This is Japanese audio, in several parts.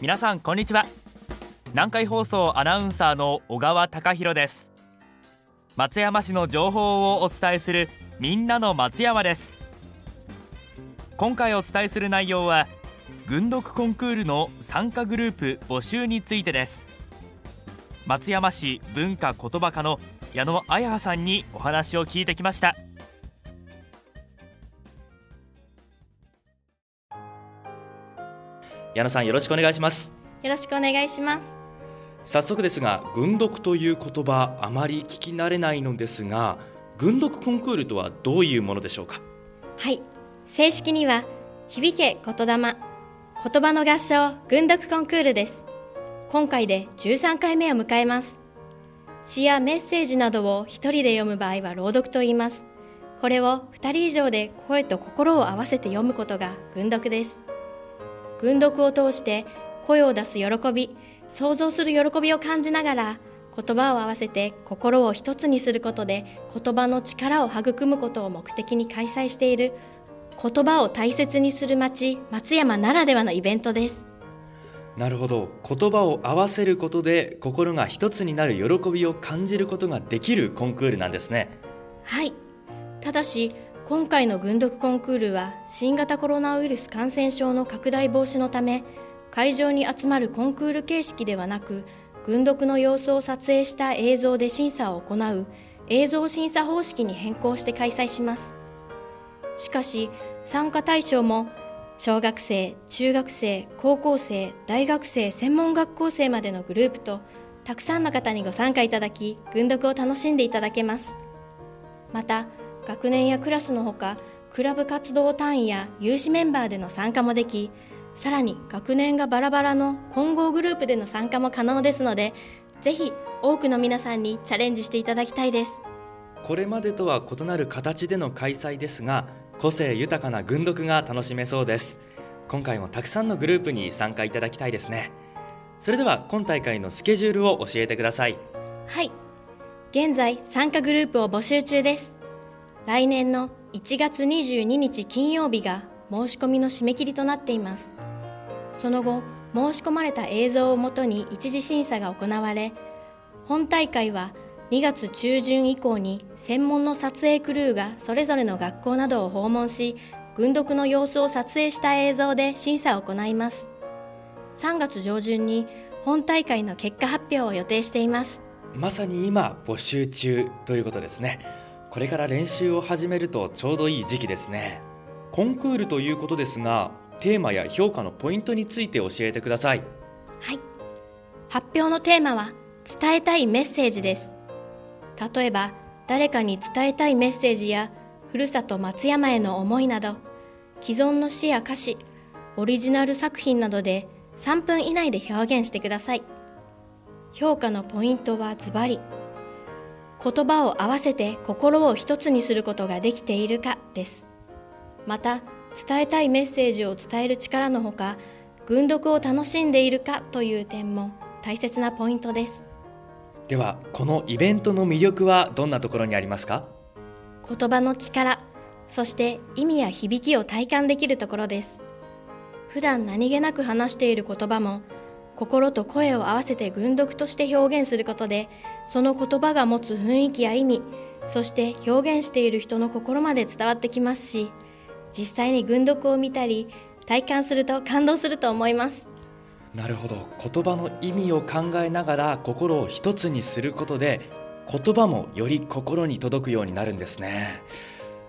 皆さんこんにちは。南海放送アナウンサーの小川貴博です。松山市の情報をお伝えするみんなの松山です。今回お伝えする内容は軍読コンクールの参加グループ募集についてです。松山市文化言葉科の矢野彩葉さんにお話を聞いてきました。矢野さんよろしくお願いします。よろしくお願いします。早速ですが軍読という言葉あまり聞き慣れないのですが軍読コンクールとはどういうものでしょうか？はい。正式には響け言霊言葉の合唱軍読コンクールです。今回で13回目を迎えます。詩やメッセージなどを一人で読む場合は朗読と言います。これを2人以上で声と心を合わせて読むことが軍読です軍読を通して声を出す喜び想像する喜びを感じながら言葉を合わせて心を一つにすることで言葉の力を育むことを目的に開催している言葉を大切にする町松山ならではのイベントです。なるほど。言葉を合わせることで心が一つになる喜びを感じることができるコンクールなんですね。はい。ただし今回の軍読コンクールは新型コロナウイルス感染症の拡大防止のため会場に集まるコンクール形式ではなく軍読の様子を撮影した映像で審査を行う映像審査方式に変更して開催します。しかし参加対象も小学生中学生高校生大学生専門学校生までのグループとたくさんの方にご参加いただき軍読を楽しんでいただけます。また学年やクラスのほかクラブ活動単位や有志メンバーでの参加もできさらに学年がバラバラの混合グループでの参加も可能ですのでぜひ多くの皆さんにチャレンジしていただきたいです。これまでとは異なる形での開催ですが個性豊かな軍読が楽しめそうです。今回もたくさんのグループに参加いただきたいですね。それでは今大会のスケジュールを教えてください。はい。現在参加グループを募集中です来年の1月22日金曜日が申し込みの締め切りとなっています。その後申し込まれた映像をもとに一次審査が行われ本大会は2月中旬以降に専門の撮影クルーがそれぞれの学校などを訪問し軍読の様子を撮影した映像で審査を行います。3月上旬に本大会の結果発表を予定しています。まさに今募集中ということですね。これから練習を始めるとちょうどいい時期ですね。コンクールということですがテーマや評価のポイントについて教えてください。はい。発表のテーマは伝えたいメッセージです。例えば誰かに伝えたいメッセージやふるさと松山への思いなど既存の詩や歌詞オリジナル作品などで3分以内で表現してください。評価のポイントはズバリ。言葉を合わせて心を一つにすることができているかです。また伝えたいメッセージを伝える力のほか軍読を楽しんでいるかという点も大切なポイントです。ではこのイベントの魅力はどんなところにありますか？言葉の力そして意味や響きを体感できるところです。普段何気なく話している言葉も心と声を合わせて軍読として表現することでその言葉が持つ雰囲気や意味そして表現している人の心まで伝わってきますし実際に軍読を見たり体感すると感動すると思います。なるほど。言葉の意味を考えながら心を一つにすることで言葉もより心に届くようになるんですね。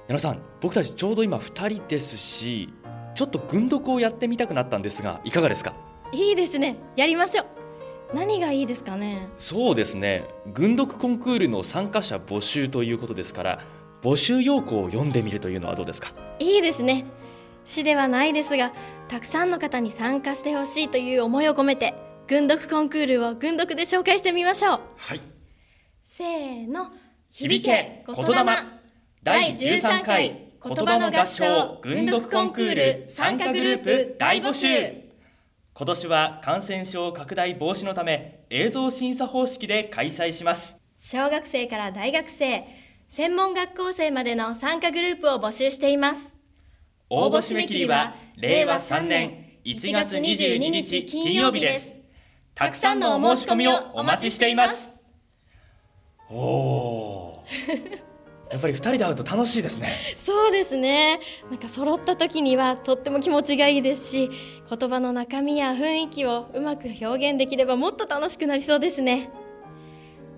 矢野さん僕たちちょうど今2人ですしちょっと軍読をやってみたくなったんですがいかがですか？いいですね。やりましょう。何がいいですかね。そうですね。軍読コンクールの参加者募集ということですから募集要項を読んでみるというのはどうですか？いいですね。詩ではないですがたくさんの方に参加してほしいという思いを込めて軍読コンクールを軍読で紹介してみましょう。はい。せーの。響け言霊。第13回言葉の合唱軍読コンクール参加グループ大募集今年は感染症拡大防止のため映像審査方式で開催します。小学生から大学生専門学校生までの参加グループを募集しています。応募締め切りは令和3年1月22日金曜日です。たくさんのお申し込みをお待ちしています。おお やっぱり2人で会うと楽しいですね。そうですね。なんか揃った時にはとっても気持ちがいいですし言葉の中身や雰囲気をうまく表現できればもっと楽しくなりそうですね。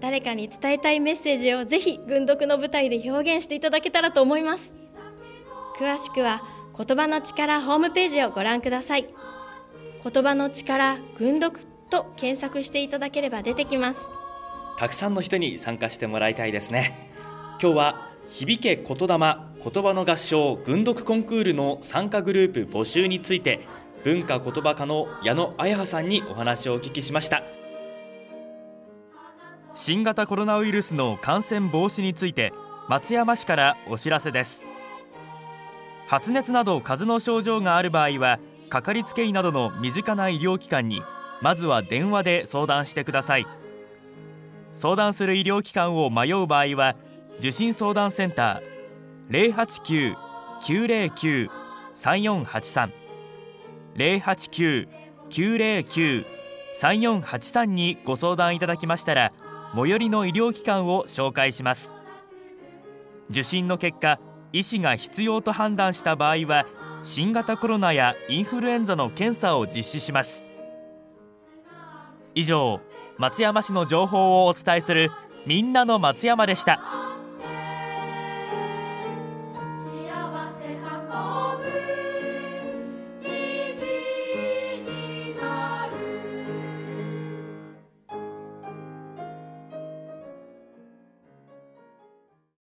誰かに伝えたいメッセージをぜひ軍読の舞台で表現していただけたらと思います。詳しくは言葉の力ホームページをご覧ください。言葉の力軍読と検索していただければ出てきます。たくさんの人に参加してもらいたいですね今日は響け言霊言葉の合唱軍読コンクールの参加グループ募集について文化言葉科の矢野彩葉さんにお話をお聞きしました。新型コロナウイルスの感染防止について松山市からお知らせです。発熱など風邪の症状がある場合はかかりつけ医などの身近な医療機関にまずは電話で相談してください。相談する医療機関を迷う場合は受診相談センター089-909-3483 089-909-3483にご相談いただきましたら最寄りの医療機関を紹介します受診の結果医師が必要と判断した場合は新型コロナやインフルエンザの検査を実施します以上松山市の情報をお伝えするみんなの松山でした。